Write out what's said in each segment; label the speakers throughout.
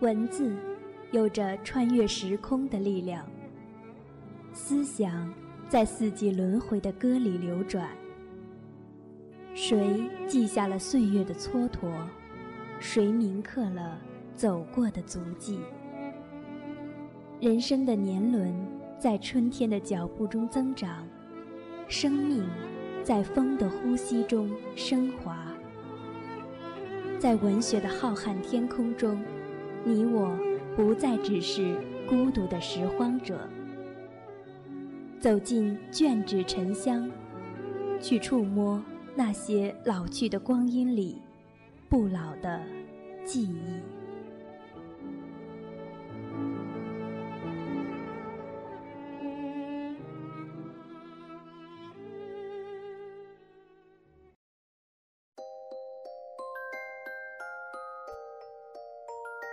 Speaker 1: 文字有着穿越时空的力量，思想在四季轮回的歌里流转。谁记下了岁月的蹉跎？谁铭刻了走过的足迹？人生的年轮在春天的脚步中增长，生命在风的呼吸中升华。在文学的浩瀚天空中。你我不再只是孤独的拾荒者，走进卷纸沉香，去触摸那些老去的光阴里不老的记忆。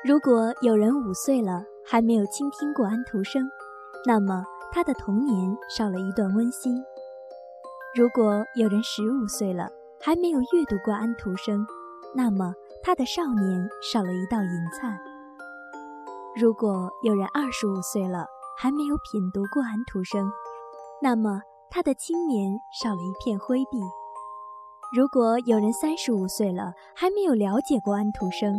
Speaker 1: 如果有人五岁了还没有倾听过安徒生，那么他的童年少了一段温馨；如果有人十五岁了还没有阅读过安徒生，那么他的少年少了一道银灿；如果有人二十五岁了还没有品读过安徒生，那么他的青年少了一片灰碧；如果有人三十五岁了还没有了解过安徒生，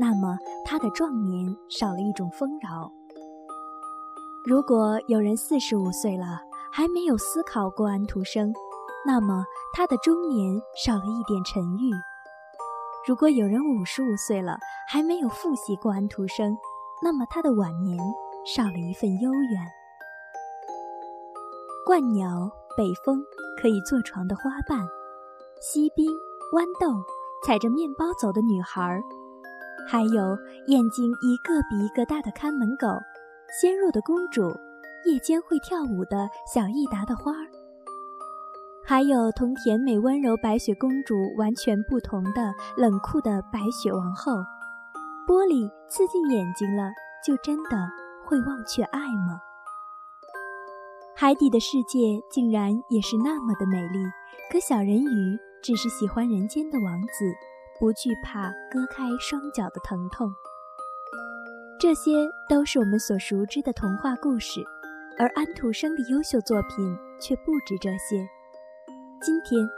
Speaker 1: 那么，他的壮年少了一种丰饶。如果有人四十五岁了还没有思考过安徒生，那么他的中年少了一点沉郁。如果有人五十五岁了还没有复习过安徒生，那么他的晚年少了一份悠远。鹳鸟、北风，可以坐床的花瓣，锡兵、豌豆，踩着面包走的女孩。还有眼睛一个比一个大的看门狗，纤弱的公主，夜间会跳舞的小益达的花儿，还有同甜美温柔白雪公主完全不同的冷酷的白雪王后。玻璃刺进眼睛了，就真的会忘却爱吗？海底的世界竟然也是那么的美丽，可小人鱼只是喜欢人间的王子。不惧怕割开双脚的疼痛，这些都是我们所熟知的童话故事，而安徒生的优秀作品却不止这些。今天，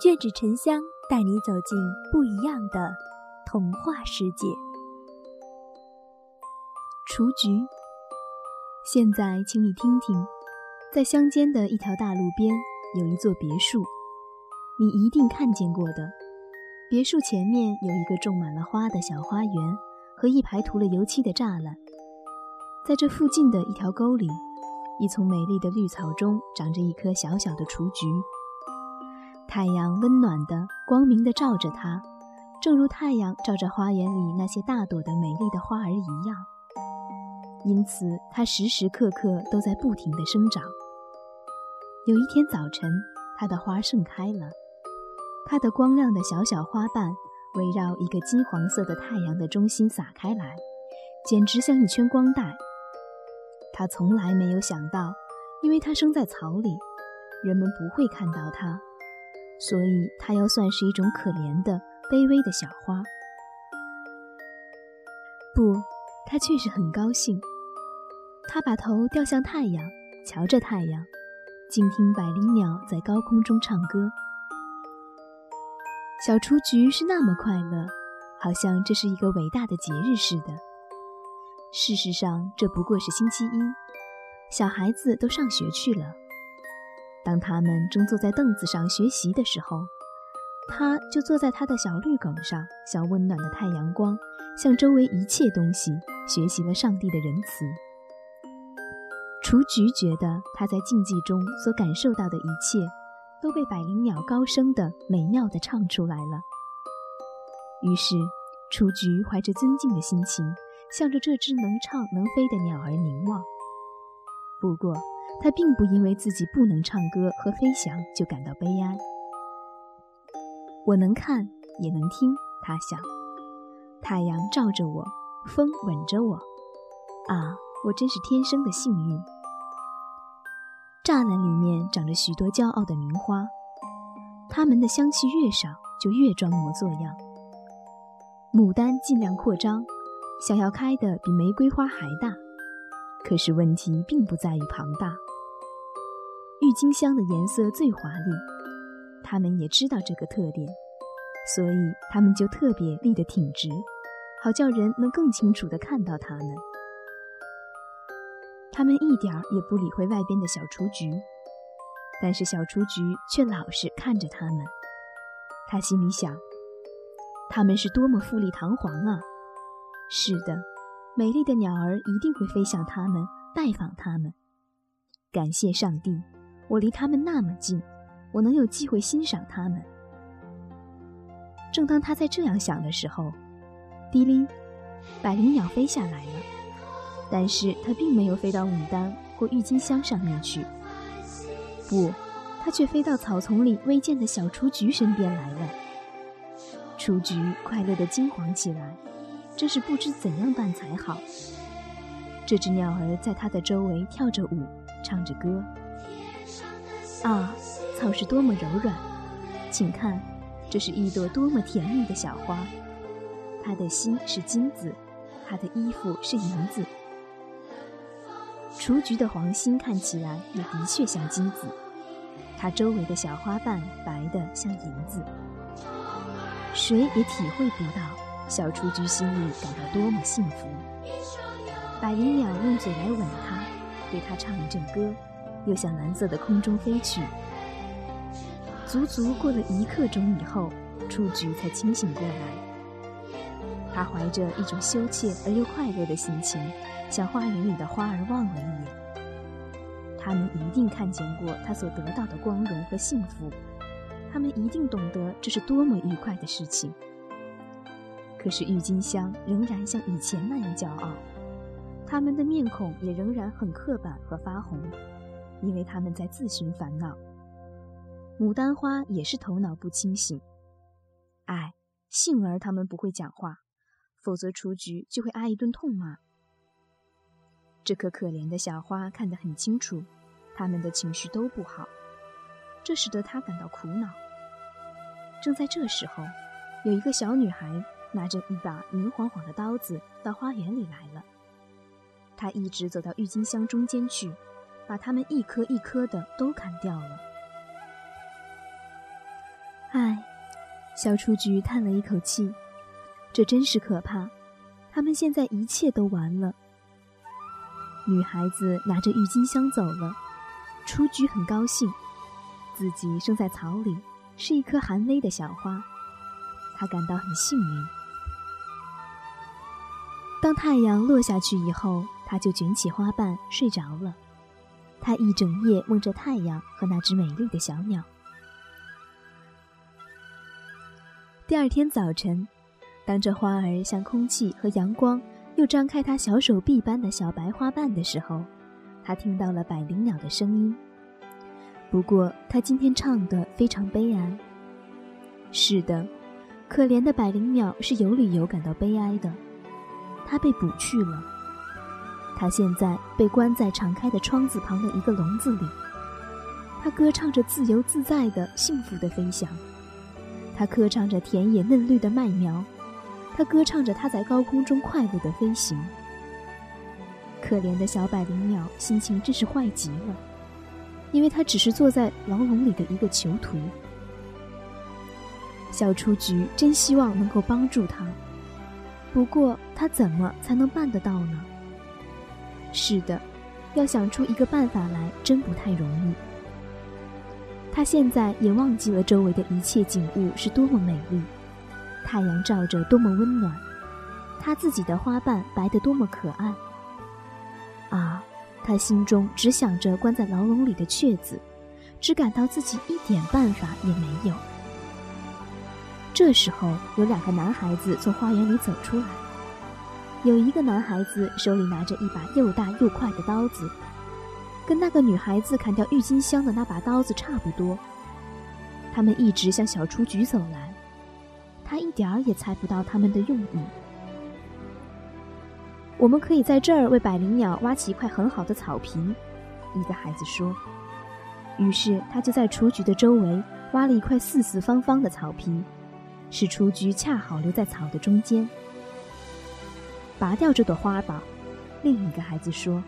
Speaker 1: 卷纸沉香带你走进不一样的童话世界。
Speaker 2: 雏菊。现在，请你听听，在乡间的一条大路边有一座别墅，你一定看见过的。别墅前面有一个种满了花的小花园和一排涂了油漆的栅栏，在这附近的一条沟里，一丛美丽的绿草中长着一棵小小的雏菊。太阳温暖的、光明的照着它，正如太阳照着花园里那些大朵的美丽的花儿一样。因此，它时时刻刻都在不停地生长。有一天早晨，它的花盛开了。它的光亮的小小花瓣围绕一个金黄色的太阳的中心洒开来，简直像一圈光带。他从来没有想到，因为它生在草里，人们不会看到它，所以它要算是一种可怜的、卑微的小花。不，它却是很高兴。它把头掉向太阳，瞧着太阳，静听百灵鸟在高空中唱歌。小雏菊是那么快乐，好像这是一个伟大的节日似的。事实上，这不过是星期一，小孩子都上学去了。当他们正坐在凳子上学习的时候，他就坐在他的小绿梗上，向温暖的太阳光，向周围一切东西学习了上帝的仁慈。雏菊觉得他在静寂中所感受到的一切。都被百灵鸟高声的、美妙的唱出来了。于是，雏菊怀着尊敬的心情，向着这只能唱能飞的鸟儿凝望。不过，它并不因为自己不能唱歌和飞翔就感到悲哀。我能看，也能听，它想。太阳照着我，风吻着我。啊，我真是天生的幸运。栅栏里面长着许多骄傲的名花，它们的香气越少，就越装模作样。牡丹尽量扩张，想要开的比玫瑰花还大。可是问题并不在于庞大。郁金香的颜色最华丽，他们也知道这个特点，所以他们就特别立得挺直，好叫人能更清楚地看到它们。他们一点儿也不理会外边的小雏菊，但是小雏菊却老是看着他们。他心里想：他们是多么富丽堂皇啊！是的，美丽的鸟儿一定会飞向他们，拜访他们。感谢上帝，我离他们那么近，我能有机会欣赏他们。正当他在这样想的时候，滴哩，百灵鸟飞下来了。但是它并没有飞到牡丹或郁金香上面去，不，它却飞到草丛里未见的小雏菊身边来了。雏菊快乐的金黄起来，真是不知怎样办才好。这只鸟儿在它的周围跳着舞，唱着歌。啊，草是多么柔软！请看，这是一朵多么甜蜜的小花。它的心是金子，它的衣服是银子。雏菊的黄心看起来也的确像金子，它周围的小花瓣白得像银子。谁也体会不到小雏菊心里感到多么幸福。百灵鸟用嘴来吻它，对它唱一阵歌，又向蓝色的空中飞去。足足过了一刻钟以后，雏菊才清醒过来。它怀着一种羞怯而又快乐的心情。向花园里的花儿望了一眼，他们一定看见过他所得到的光荣和幸福，他们一定懂得这是多么愉快的事情。可是郁金香仍然像以前那样骄傲，他们的面孔也仍然很刻板和发红，因为他们在自寻烦恼。牡丹花也是头脑不清醒，唉，幸而他们不会讲话，否则雏菊就会挨一顿痛骂。这颗可怜的小花看得很清楚，他们的情绪都不好，这使得他感到苦恼。正在这时候，有一个小女孩拿着一把明晃晃的刀子到花园里来了。她一直走到郁金香中间去，把它们一颗一颗的都砍掉了。唉，小雏菊叹了一口气，这真是可怕。他们现在一切都完了。女孩子拿着郁金香走了，雏菊很高兴，自己生在草里，是一颗寒微的小花，她感到很幸运。当太阳落下去以后，她就卷起花瓣睡着了。她一整夜梦着太阳和那只美丽的小鸟。第二天早晨，当这花儿向空气和阳光。又张开他小手臂般的小白花瓣的时候，他听到了百灵鸟的声音。不过，他今天唱的非常悲哀。是的，可怜的百灵鸟是有理由感到悲哀的。它被捕去了，它现在被关在敞开的窗子旁的一个笼子里。它歌唱着自由自在的幸福的飞翔，它歌唱着田野嫩绿的麦苗。他歌唱着，他在高空中快乐的飞行。可怜的小百灵鸟心情真是坏极了，因为它只是坐在牢笼里的一个囚徒。小雏菊真希望能够帮助他，不过他怎么才能办得到呢？是的，要想出一个办法来，真不太容易。他现在也忘记了周围的一切景物是多么美丽。太阳照着多么温暖，他自己的花瓣白得多么可爱。啊，他心中只想着关在牢笼里的雀子，只感到自己一点办法也没有。这时候，有两个男孩子从花园里走出来，有一个男孩子手里拿着一把又大又快的刀子，跟那个女孩子砍掉郁金香的那把刀子差不多。他们一直向小雏菊走来。他一点儿也猜不到他们的用意。我们可以在这儿为百灵鸟挖起一块很好的草坪，一个孩子说。于是他就在雏菊的周围挖了一块四四方方的草坪，使雏菊恰好留在草的中间。拔掉这朵花吧。另一个孩子说：“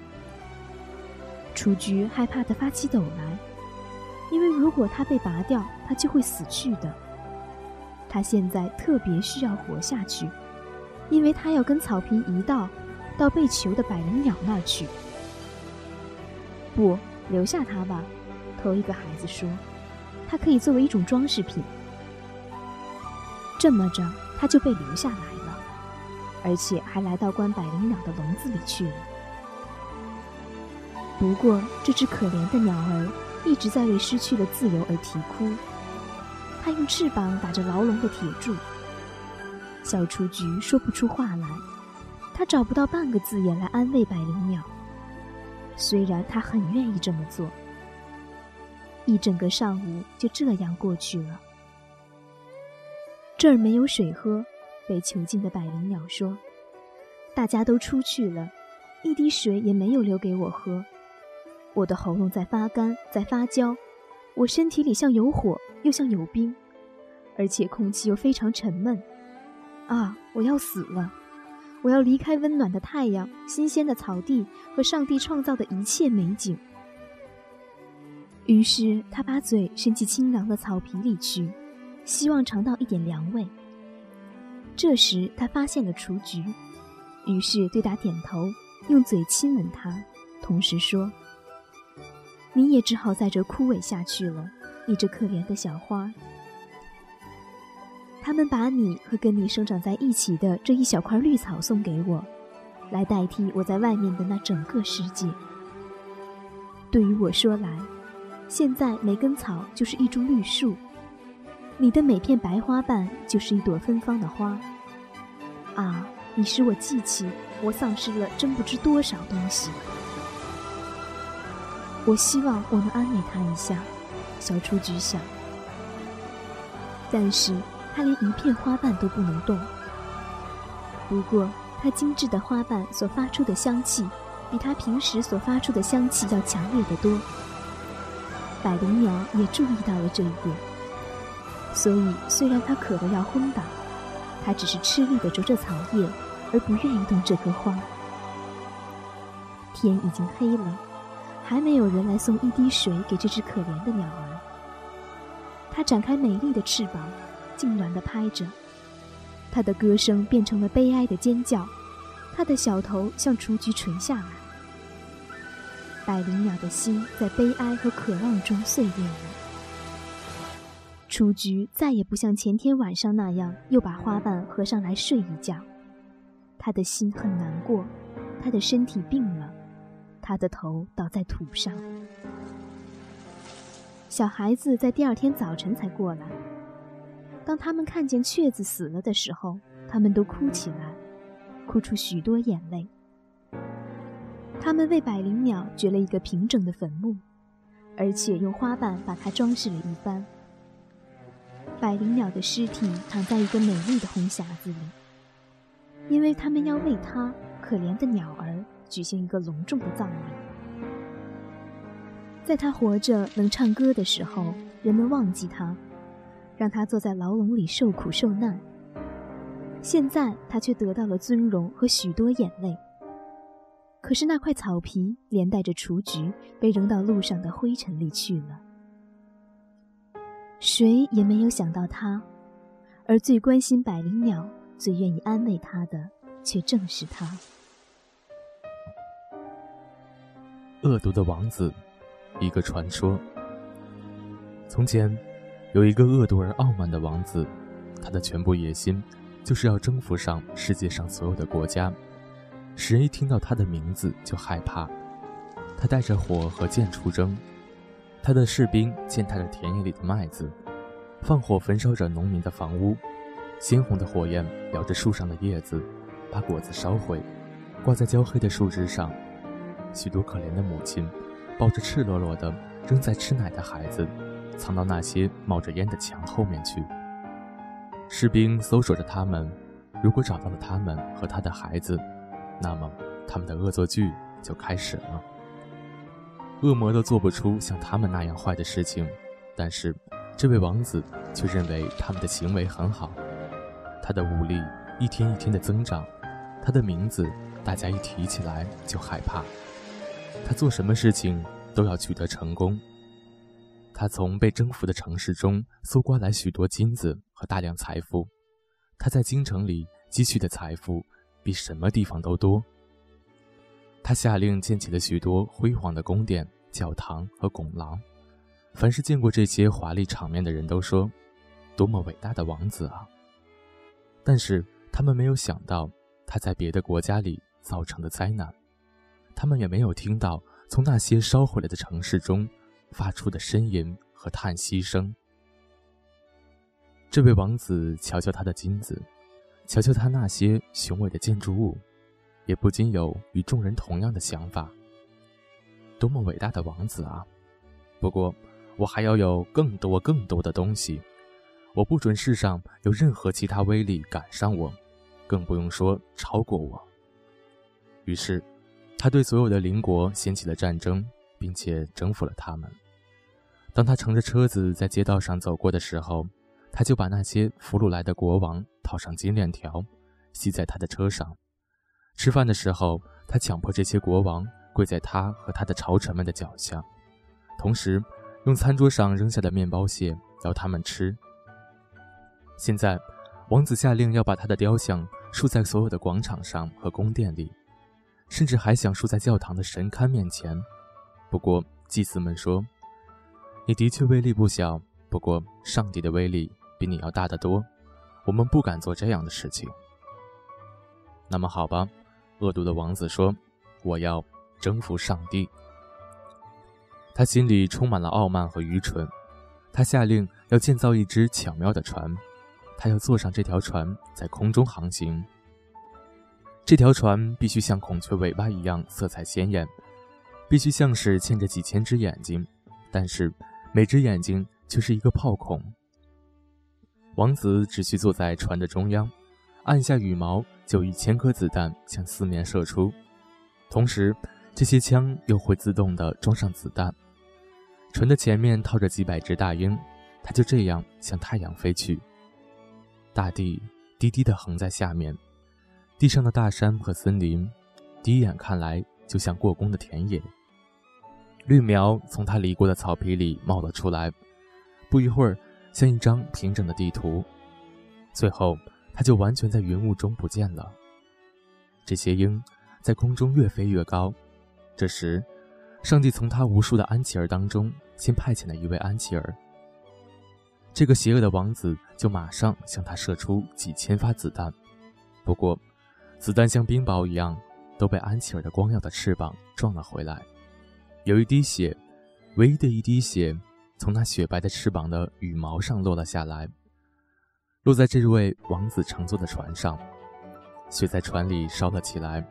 Speaker 2: 雏菊害怕的发起抖来，因为如果它被拔掉，它就会死去的。它现在特别需要活下去，因为它要跟草坪一道，到被囚的百灵鸟那儿去。”不，留下它吧。头一个孩子说：“它可以作为一种装饰品。”这么着，它就被留下来了。而且还来到关百灵鸟的笼子里去了。不过，这只可怜的鸟儿一直在为失去了自由而啼哭。它用翅膀打着牢笼的铁柱。小雏菊说不出话来，它找不到半个字眼来安慰百灵鸟。虽然它很愿意这么做。一整个上午就这样过去了。这儿没有水喝。被囚禁的百灵鸟说：“大家都出去了，一滴水也没有留给我喝。我的喉咙在发干，在发焦，我身体里像有火，又像有冰，而且空气又非常沉闷。啊，我要死了！我要离开温暖的太阳、新鲜的草地和上帝创造的一切美景。”于是他把嘴伸进清凉的草皮里去，希望尝到一点凉味。这时，他发现了雏菊，于是对他点头，用嘴亲吻他，同时说：“你也只好在这枯萎下去了，你这可怜的小花。他们把你和跟你生长在一起的这一小块绿草送给我，来代替我在外面的那整个世界。对于我说来，现在每根草就是一株绿树。”你的每片白花瓣就是一朵芬芳的花，啊！你使我记起我丧失了真不知多少东西。我希望我能安慰他一下，小雏菊想。但是它连一片花瓣都不能动。不过它精致的花瓣所发出的香气，比它平时所发出的香气要强烈的多。百灵鸟也注意到了这一点。所以，虽然他渴得要昏倒，他只是吃力地啄着草叶，而不愿意动这棵花。天已经黑了，还没有人来送一滴水给这只可怜的鸟儿。它展开美丽的翅膀，痉挛地拍着，它的歌声变成了悲哀的尖叫，它的小头向雏菊垂下来。百灵鸟的心在悲哀和渴望中碎裂了。雏菊再也不像前天晚上那样，又把花瓣合上来睡一觉。他的心很难过，他的身体病了，他的头倒在土上。小孩子在第二天早晨才过来。当他们看见雀子死了的时候，他们都哭起来，哭出许多眼泪。他们为百灵鸟掘了一个平整的坟墓，而且用花瓣把它装饰了一番。百灵鸟的尸体躺在一个美丽的红匣子里，因为他们要为它可怜的鸟儿举行一个隆重的葬礼。在他活着能唱歌的时候，人们忘记他，让他坐在牢笼里受苦受难。现在他却得到了尊荣和许多眼泪。可是那块草皮连带着雏菊被扔到路上的灰尘里去了。谁也没有想到他，而最关心百灵鸟、最愿意安慰他的，却正是他。
Speaker 3: 恶毒的王子，一个传说。从前，有一个恶毒而傲慢的王子，他的全部野心，就是要征服上世界上所有的国家，使人一听到他的名字就害怕。他带着火和剑出征。他的士兵践踏着田野里的麦子，放火焚烧着农民的房屋，鲜红的火焰燎着树上的叶子，把果子烧毁，挂在焦黑的树枝上。许多可怜的母亲，抱着赤裸裸的、正在吃奶的孩子，藏到那些冒着烟的墙后面去。士兵搜索着他们，如果找到了他们和他的孩子，那么他们的恶作剧就开始了。恶魔都做不出像他们那样坏的事情，但是这位王子却认为他们的行为很好。他的武力一天一天的增长，他的名字大家一提起来就害怕。他做什么事情都要取得成功。他从被征服的城市中搜刮来许多金子和大量财富。他在京城里积蓄的财富比什么地方都多。他下令建起了许多辉煌的宫殿、教堂和拱廊。凡是见过这些华丽场面的人都说：“多么伟大的王子啊！”但是他们没有想到他在别的国家里造成的灾难，他们也没有听到从那些烧毁了的城市中发出的呻吟和叹息声。这位王子瞧瞧他的金子，瞧瞧他那些雄伟的建筑物，也不禁有与众人同样的想法：多么伟大的王子啊！不过，我还要有更多更多的东西。我不准世上有任何其他威力赶上我，更不用说超过我。于是，他对所有的邻国掀起了战争，并且征服了他们。当他乘着车子在街道上走过的时候，他就把那些俘虏来的国王套上金链条，系在他的车上。吃饭的时候，他强迫这些国王跪在他和他的朝臣们的脚下，同时用餐桌上扔下的面包屑要他们吃。现在，王子下令要把他的雕像竖在所有的广场上和宫殿里，甚至还想竖在教堂的神龛面前。不过，祭司们说：“你的确威力不小，不过上帝的威力比你要大得多，我们不敢做这样的事情。”那么好吧，恶毒的王子说：“我要征服上帝。”他心里充满了傲慢和愚蠢。他下令要建造一只巧妙的船。他要坐上这条船，在空中航行。这条船必须像孔雀尾巴一样色彩鲜艳，必须像是嵌着几千只眼睛，但是每只眼睛却是一个炮孔。王子只需坐在船的中央，按下羽毛，就一千颗子弹向四面射出，同时这些枪又会自动地装上子弹。船的前面套着几百只大鹰，它就这样向太阳飞去。大地低低地横在下面，地上的大山和森林，第一眼看来就像过宫的田野。绿苗从他犁过的草皮里冒了出来，不一会儿，像一张平整的地图。最后，它就完全在云雾中不见了。这些鹰在空中越飞越高。这时，上帝从他无数的安琪儿当中，先派遣了一位安琪儿。这个邪恶的王子就马上向他射出几千发子弹，不过，子弹像冰雹一样，都被安琪儿的光耀的翅膀撞了回来。有一滴血，唯一的一滴血，从那雪白的翅膀的羽毛上落了下来，落在这位王子乘坐的船上。血在船里烧了起来，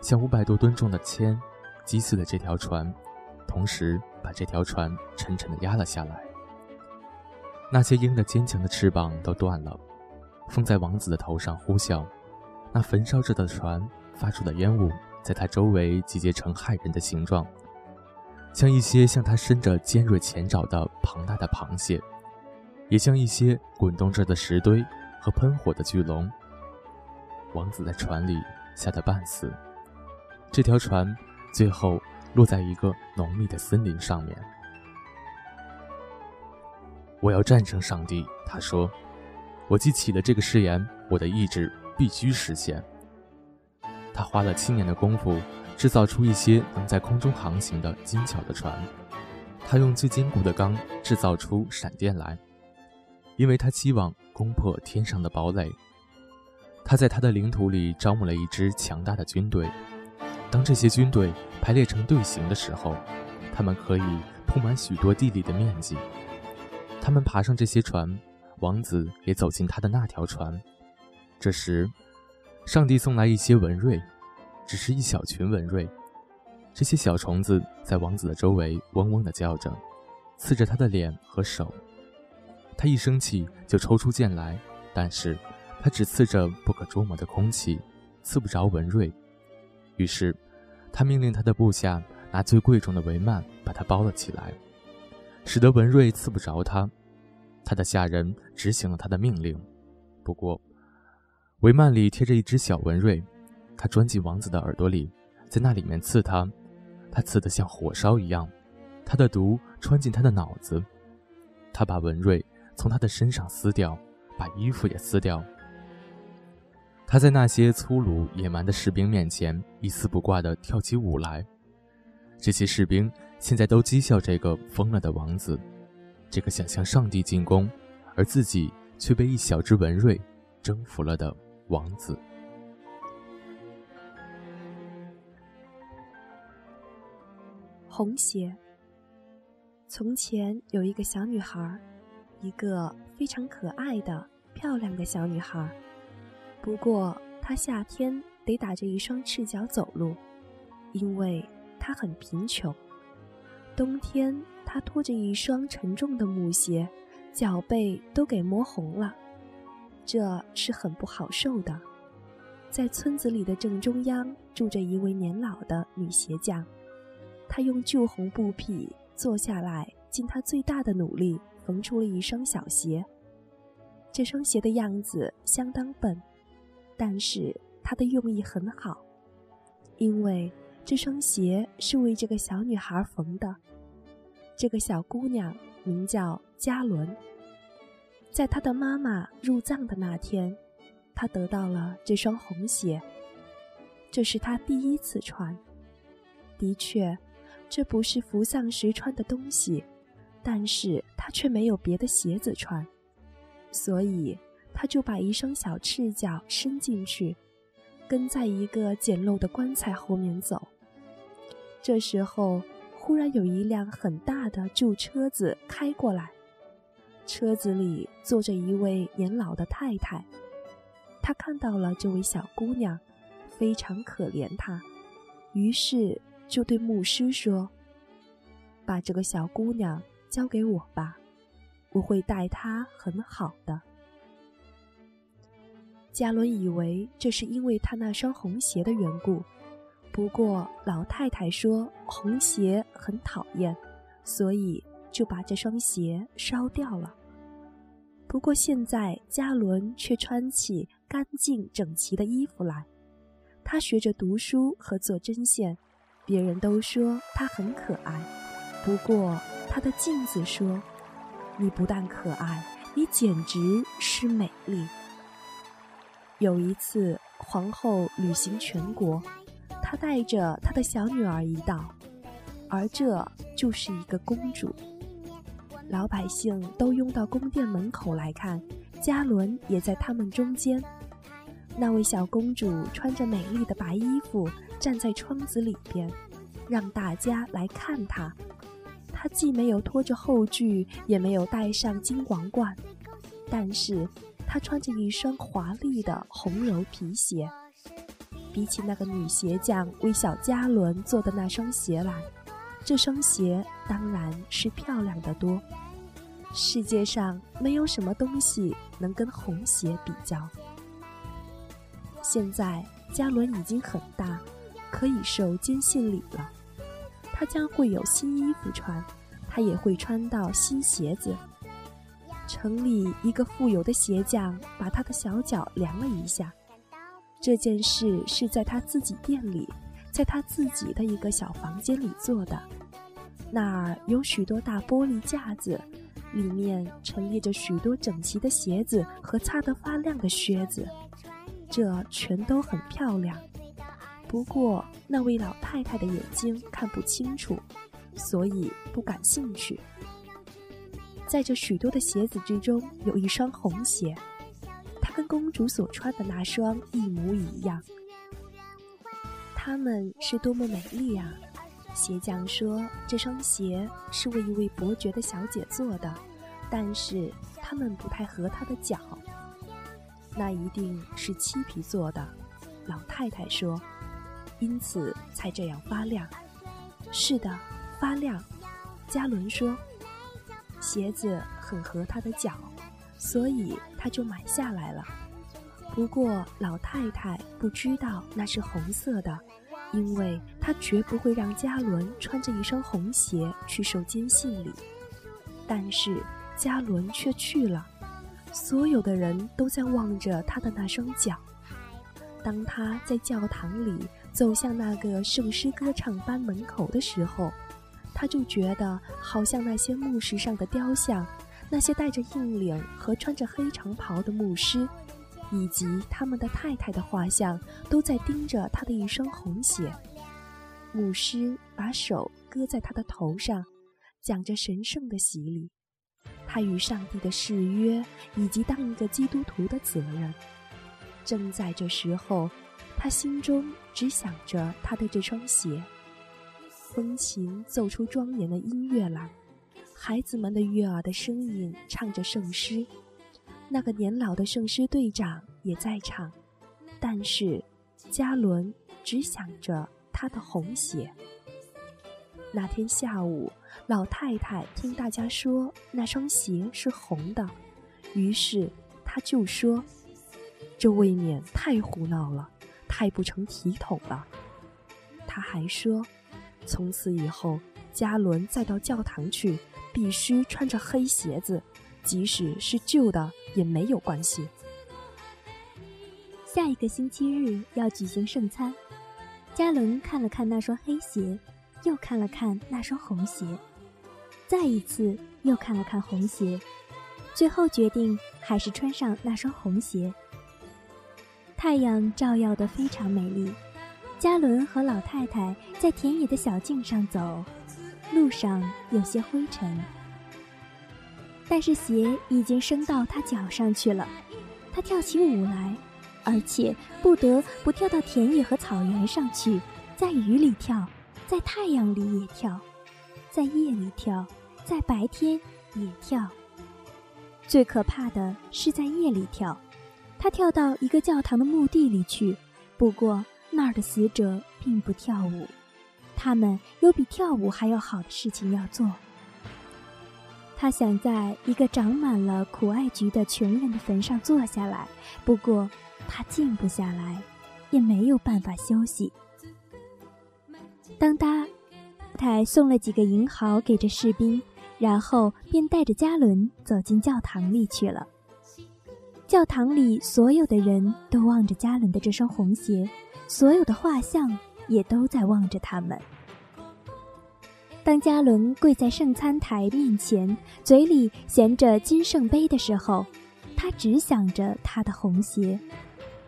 Speaker 3: 像五百多吨重的铅击碎了这条船，同时把这条船沉沉地压了下来。那些鹰的坚强的翅膀都断了，风在王子的头上呼啸，那焚烧着的船发出的烟雾，在他周围集结成骇人的形状，像一些向他伸着尖锐前爪的庞大的螃蟹，也像一些滚动着的石堆和喷火的巨龙。王子在船里吓得半死，这条船最后落在一个浓密的森林上面。我要战胜上帝，他说：“我既起了这个誓言，我的意志必须实现。”他花了七年的功夫，制造出一些能在空中航行的精巧的船。他用最坚固的钢制造出闪电来，因为他期望攻破天上的堡垒。他在他的领土里招募了一支强大的军队。当这些军队排列成队形的时候，他们可以铺满许多地里的面积。他们爬上这些船，王子也走进他的那条船。这时，上帝送来一些蚊蚋，只是一小群蚊蚋。这些小虫子在王子的周围嗡嗡地叫着，刺着他的脸和手。他一生气就抽出剑来，但是他只刺着不可捉摸的空气，刺不着蚊蚋。于是，他命令他的部下拿最贵重的帷幔把它包了起来。使得文瑞刺不着他，他的下人执行了他的命令。不过，帷幔里贴着一只小文瑞，他钻进王子的耳朵里，在那里面刺他，他刺得像火烧一样。他的毒穿进他的脑子，他把文瑞从他的身上撕掉，把衣服也撕掉。他在那些粗鲁野蛮的士兵面前一丝不挂地跳起舞来。这些士兵现在都讥笑这个疯了的王子，这个想向上帝进攻，而自己却被一小只文瑞征服了的王子。
Speaker 4: 红鞋。从前有一个小女孩，一个非常可爱的、漂亮的小女孩。不过她夏天得打着一双赤脚走路，因为她很贫穷。冬天她拖着一双沉重的木鞋，脚背都给磨红了，这是很不好受的。在村子里的正中央住着一位年老的女鞋匠，她用旧红布匹。坐下来，尽她最大的努力缝出了一双小鞋。这双鞋的样子相当笨，但是她的用意很好，因为这双鞋是为这个小女孩缝的。这个小姑娘名叫嘉伦。在他的妈妈入葬的那天，他得到了这双红鞋。这是他第一次穿。的确。这不是服丧时穿的东西，但是他却没有别的鞋子穿，所以他就把一双小赤脚伸进去，跟在一个简陋的棺材后面走。这时候，忽然有一辆很大的旧车子开过来，车子里坐着一位年老的太太，她看到了这位小姑娘，非常可怜她，于是。就对牧师说：“把这个小姑娘交给我吧，我会待她很好的。”加伦以为这是因为他那双红鞋的缘故，不过老太太说红鞋很讨厌，所以就把这双鞋烧掉了。不过现在加伦却穿起干净整齐的衣服来，他学着读书和做针线。别人都说她很可爱，不过她的镜子说：“你不但可爱，你简直是美丽。”有一次，皇后旅行全国，她带着她的小女儿一道，而这就是一个公主。老百姓都拥到宫殿门口来看，嘉伦也在他们中间。那位小公主穿着美丽的白衣服。站在窗子里边，让大家来看她。她既没有拖着后裾，也没有戴上金王冠，但是她穿着一双华丽的红柔皮鞋。比起那个女鞋匠为小嘉伦做的那双鞋来，这双鞋当然是漂亮的多。世界上没有什么东西能跟红鞋比较。现在嘉伦已经很大。可以受坚信礼了，他将会有新衣服穿，他也会穿到新鞋子。城里一个富有的鞋匠把他的小脚量了一下，这件事是在他自己店里，在他自己的一个小房间里做的。那儿有许多大玻璃架子，里面陈列着许多整齐的鞋子和擦得发亮的靴子，这全都很漂亮。不过，那位老太太的眼睛看不清楚，所以不感兴趣。在这许多的鞋子之中，有一双红鞋，它跟公主所穿的那双一模一样。它们是多么美丽啊！鞋匠说，这双鞋是为一位伯爵的小姐做的，但是它们不太合她的脚。那一定是漆皮做的，老太太说。因此才这样发亮。是的，发亮。加伦说：“鞋子很合他的脚，所以他就买下来了。不过老太太不知道那是红色的，因为他绝不会让加伦穿着一双红鞋去受坚信礼。但是加伦却去了，所有的人都在望着他的那双脚。”当他在教堂里走向那个圣诗歌唱班门口的时候，他就觉得好像那些墓石上的雕像，那些戴着硬领和穿着黑长袍的牧师，以及他们的太太的画像，都在盯着他的一双红鞋。牧师把手搁在他的头上，讲着神圣的洗礼，他与上帝的誓约，以及当一个基督徒的责任。正在这时候，他心中只想着他的这双鞋。风琴奏出庄严的音乐来，孩子们的悦耳的声音唱着圣诗，那个年老的圣诗队长也在唱，但是加伦只想着他的红鞋。那天下午，老太太听大家说那双鞋是红的，于是她就说。这未免太胡闹了，太不成体统了。他还说，从此以后，加伦再到教堂去，必须穿着黑鞋子，即使是旧的也没有关系。
Speaker 1: 下一个星期日要举行圣餐，加伦看了看那双黑鞋，又看了看那双红鞋，再一次又看了看红鞋，最后决定还是穿上那双红鞋。太阳照耀得非常美丽，加伦和老太太在田野的小径上走，路上有些灰尘，但是鞋已经升到他脚上去了。他跳起舞来，而且不得不跳到田野和草原上去，在雨里跳，在太阳里也跳，在夜里跳，在白天也跳。最可怕的是在夜里跳。他跳到一个教堂的墓地里去，不过那儿的死者并不跳舞，他们有比跳舞还要好的事情要做。他想在一个长满了苦艾菊的穷人的坟上坐下来，不过他静不下来，也没有办法休息。当他太送了几个银毫给这士兵，然后便带着加伦走进教堂里去了。教堂里所有的人都望着加伦的这双红鞋，所有的画像也都在望着他们。当加伦跪在圣餐台面前，嘴里衔着金圣杯的时候，他只想着他的红鞋。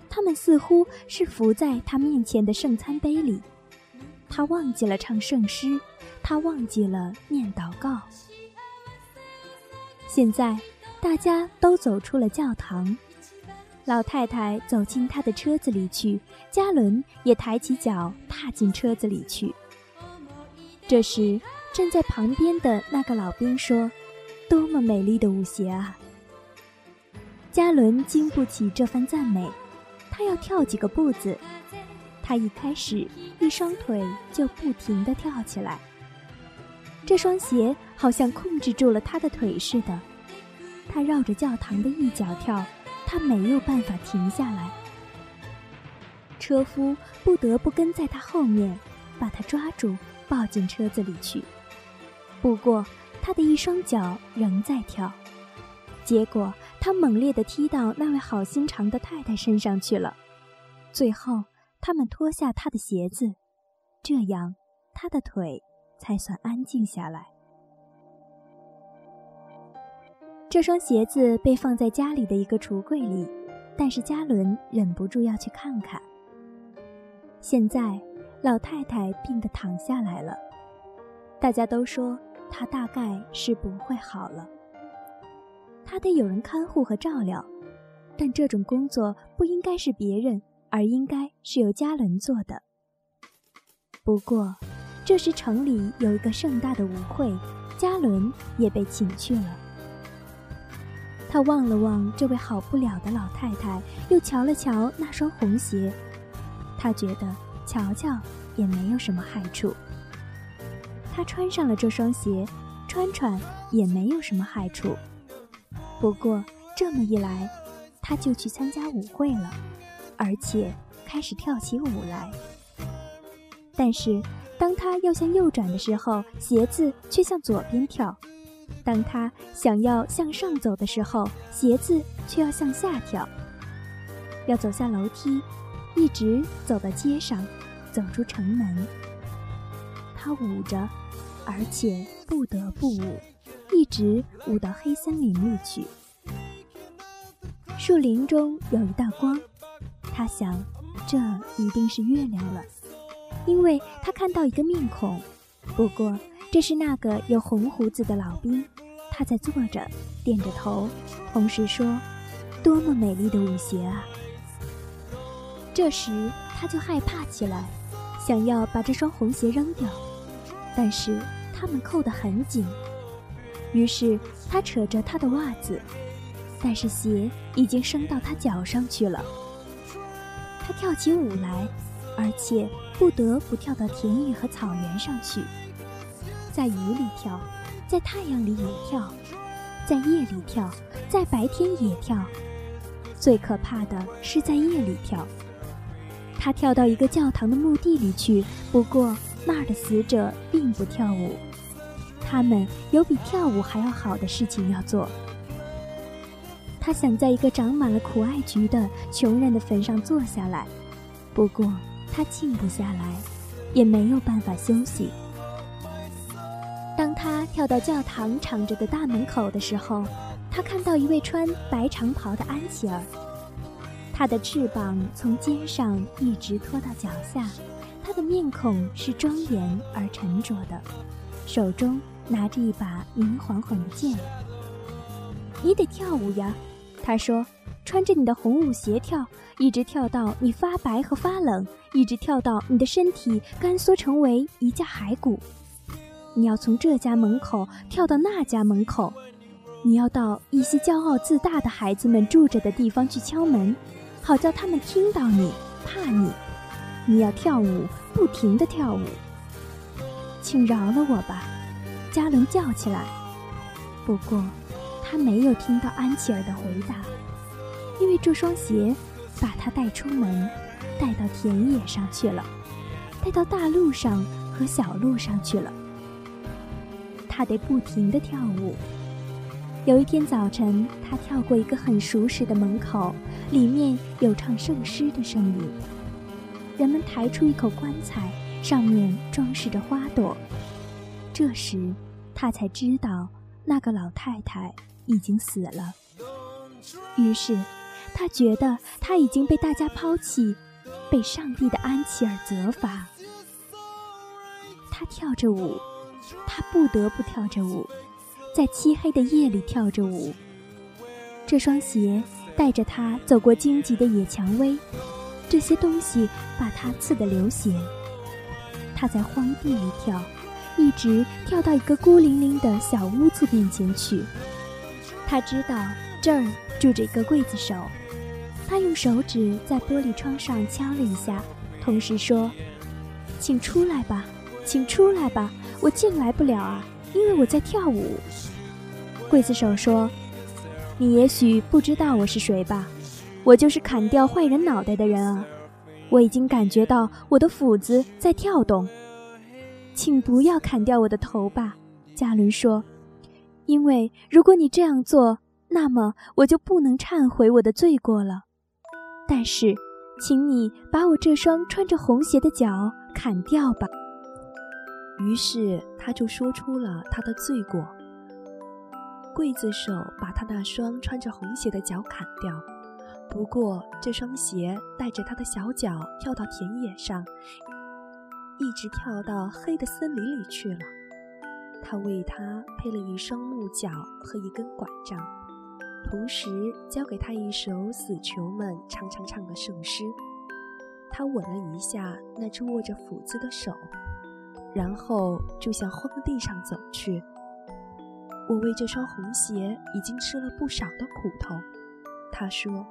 Speaker 1: 他们似乎是浮在他面前的圣餐杯里。他忘记了唱圣诗，他忘记了念祷告。现在。大家都走出了教堂，老太太走进她的车子里去，加伦也抬起脚踏进车子里去。这时，站在旁边的那个老兵说：“多么美丽的舞鞋啊！”加伦经不起这番赞美，他要跳几个步子。他一开始一双腿就不停地跳起来，这双鞋好像控制住了他的腿似的。他绕着教堂的一角跳，他没有办法停下来。车夫不得不跟在他后面，把他抓住，抱进车子里去。不过，他的一双脚仍在跳，结果他猛烈地踢到那位好心肠的太太身上去了。最后，他们脱下他的鞋子，这样他的腿才算安静下来。这双鞋子被放在家里的一个橱柜里，但是加伦忍不住要去看看。现在，老太太病得躺下来了，大家都说她大概是不会好了。她得有人看护和照料，但这种工作不应该是别人，而应该是由嘉伦做的。不过，这时城里有一个盛大的舞会，嘉伦也被请去了。他望了望这位好不了的老太太，又瞧了瞧那双红鞋，他觉得瞧瞧也没有什么害处。他穿上了这双鞋，穿穿也没有什么害处。不过这么一来，他就去参加舞会了，而且开始跳起舞来。但是当他要向右转的时候，鞋子却向左边跳。当他想要向上走的时候，鞋子却要向下跳。要走下楼梯，一直走到街上，走出城门。他舞着，而且不得不舞，一直舞到黑森林里去。树林中有一道光，他想，这一定是月亮了，因为他看到一个面孔。不过，这是那个有红胡子的老兵，他在坐着，点着头，同时说：“多么美丽的舞鞋啊！”这时，他就害怕起来，想要把这双红鞋扔掉，但是他们扣得很紧。于是，他扯着他的袜子，但是鞋已经升到他脚上去了。他跳起舞来，而且不得不跳到田野和草原上去。在雨里跳，在太阳里也跳，在夜里跳，在白天也跳。最可怕的是在夜里跳。他跳到一个教堂的墓地里去，不过那儿的死者并不跳舞，他们有比跳舞还要好的事情要做。他想在一个长满了苦艾菊的穷人的坟上坐下来，不过他静不下来，也没有办法休息。当他跳到教堂敞着的大门口的时候，他看到一位穿白长袍的安琪儿。他的翅膀从肩上一直拖到脚下，他的面孔是庄严而沉着的，手中拿着一把明晃晃的剑。你得跳舞呀，他说，穿着你的红舞鞋跳，一直跳到你发白和发冷，一直跳到你的身体干缩成为一架骸骨。你要从这家门口跳到那家门口，你要到一些骄傲自大的孩子们住着的地方去敲门，好叫他们听到你怕你。你要跳舞，不停地跳舞。请饶了我吧，加伦叫起来。不过，他没有听到安琪儿的回答，因为这双鞋把他带出门，带到田野上去了，带到大路上和小路上去了。他得不停地跳舞。有一天早晨，他跳过一个很熟识的门口，里面有唱圣诗的声音。人们抬出一口棺材，上面装饰着花朵。这时，他才知道那个老太太已经死了。于是，他觉得他已经被大家抛弃，被上帝的安琪儿责罚。他跳着舞。他不得不跳着舞，在漆黑的夜里跳着舞。这双鞋带着他走过荆棘的野蔷薇，这些东西把他刺得流血。他在荒地里跳，一直跳到一个孤零零的小屋子面前去。他知道这儿住着一个刽子手。他用手指在玻璃窗上敲了一下，同时说：“请出来吧，请出来吧。”我进来不了啊，因为我在跳舞。刽子手说：“你也许不知道我是谁吧？我就是砍掉坏人脑袋的人啊！我已经感觉到我的斧子在跳动。请不要砍掉我的头吧。”加伦说：“因为如果你这样做，那么我就不能忏悔我的罪过了。但是，请你把我这双穿着红鞋的脚砍掉吧。”
Speaker 4: 于是他就说出了他的罪过。刽子手把他那双穿着红鞋的脚砍掉，不过这双鞋带着他的小脚跳到田野上，一直跳到黑的森林里去了。他为他配了一双木脚和一根拐杖，同时教给他一首死囚们常常唱的圣诗。他吻了一下那只握着斧子的手。然后就向荒地上走去。我为这双红鞋已经吃了不少的苦头，他说。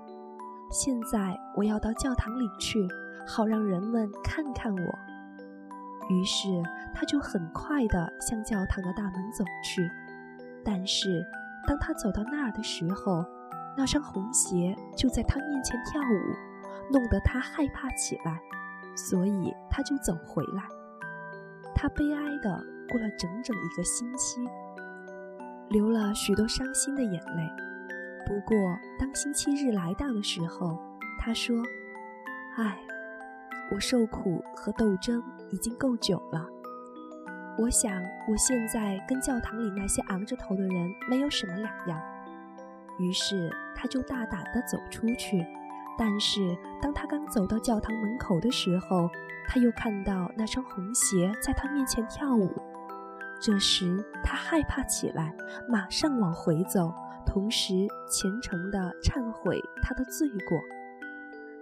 Speaker 4: 现在我要到教堂里去，好让人们看看我。于是他就很快地向教堂的大门走去。但是当他走到那儿的时候，那双红鞋就在他面前跳舞，弄得他害怕起来，所以他就走回来。他悲哀地过了整整一个星期，流了许多伤心的眼泪。不过，当星期日来到的时候，他说：“唉，我受苦和斗争已经够久了。我想，我现在跟教堂里那些昂着头的人没有什么两样。于是，他就大胆地走出去。但是，当他刚走到教堂门口的时候，他又看到那双红鞋在他面前跳舞。这时，他害怕起来，马上往回走，同时虔诚地忏悔他的罪过。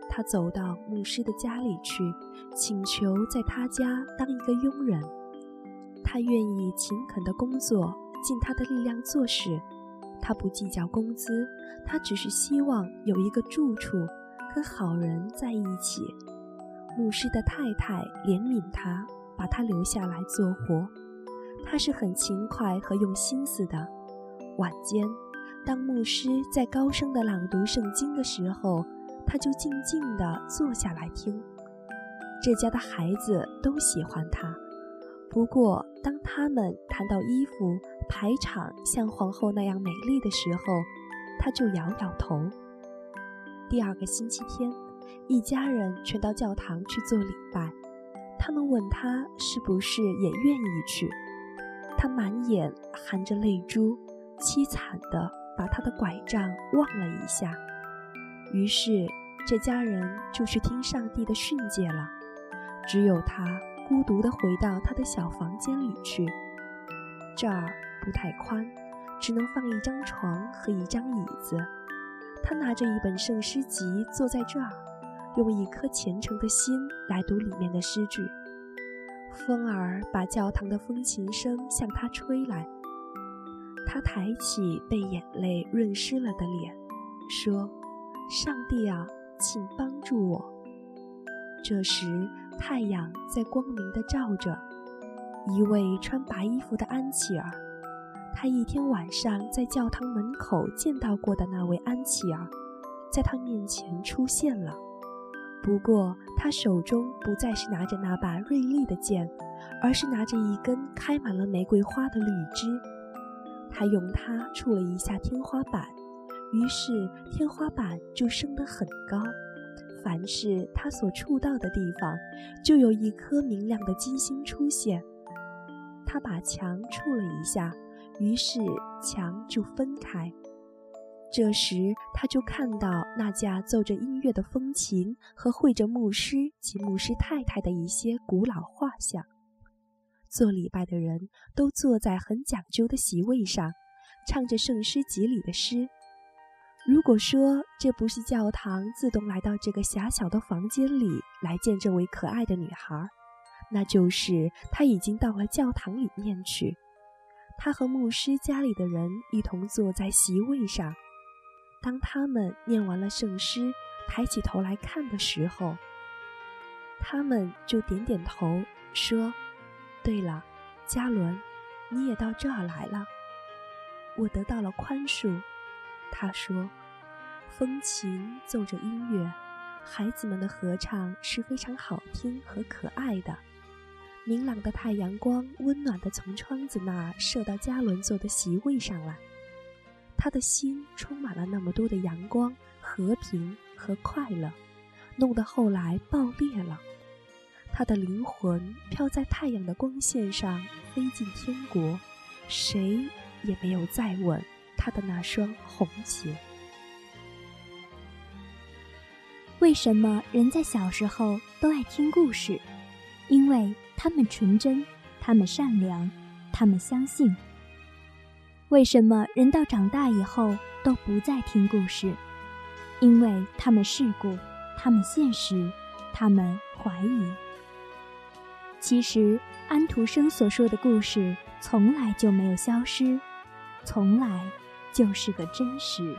Speaker 4: 他走到牧师的家里去，请求在他家当一个佣人。他愿意勤恳的工作，尽他的力量做事。他不计较工资，他只是希望有一个住处，跟好人在一起。牧师的太太怜悯他，把他留下来做活。他是很勤快和用心思的。晚间，当牧师在高声的朗读圣经的时候，他就静静地坐下来听。这家的孩子都喜欢他。不过，当他们谈到衣服排场像皇后那样美丽的时候，他就摇摇头。第二个星期天，一家人全到教堂去做礼拜。他们问他是不是也愿意去，他满眼含着泪珠，凄惨地把他的拐杖望了一下。于是，这家人就去听上帝的训诫了。只有他。孤独地回到他的小房间里去，这儿不太宽，只能放一张床和一张椅子。他拿着一本圣诗集坐在这儿，用一颗虔诚的心来读里面的诗句。风儿把教堂的风琴声向他吹来，他抬起被眼泪润湿了的脸，说：“上帝啊，请帮助我。”这时。太阳在光明地照着一位穿白衣服的安琪儿，他一天晚上在教堂门口见到过的那位安琪儿，在他面前出现了。不过，他手中不再是拿着那把锐利的剑，而是拿着一根开满了玫瑰花的绿枝。他用它触了一下天花板，于是天花板就升得很高。凡是他所触到的地方，就有一颗明亮的金星出现。他把墙触了一下，于是墙就分开。这时，他就看到那架奏着音乐的风琴和绘着牧师及牧师太太的一些古老画像。做礼拜的人都坐在很讲究的席位上，唱着圣诗集里的诗。如果说这不是教堂自动来到这个狭小的房间里来见这位可爱的女孩，那就是她已经到了教堂里面去。她和牧师家里的人一同坐在席位上。当他们念完了圣诗，抬起头来看的时候，他们就点点头说：“对了，嘉伦，你也到这儿来了。我得到了宽恕。”他说：“风琴奏着音乐，孩子们的合唱是非常好听和可爱的。明朗的太阳光温暖地从窗子那儿射到嘉伦坐的席位上来，他的心充满了那么多的阳光、和平和快乐，弄得后来爆裂了。他的灵魂飘在太阳的光线上，飞进天国，谁也没有再问。”他的那双红鞋。
Speaker 1: 为什么人在小时候都爱听故事？因为他们纯真，他们善良，他们相信。为什么人到长大以后都不再听故事？因为他们世故，他们现实，他们怀疑。其实安徒生所说的故事从来就没有消失，从来。就是个真实。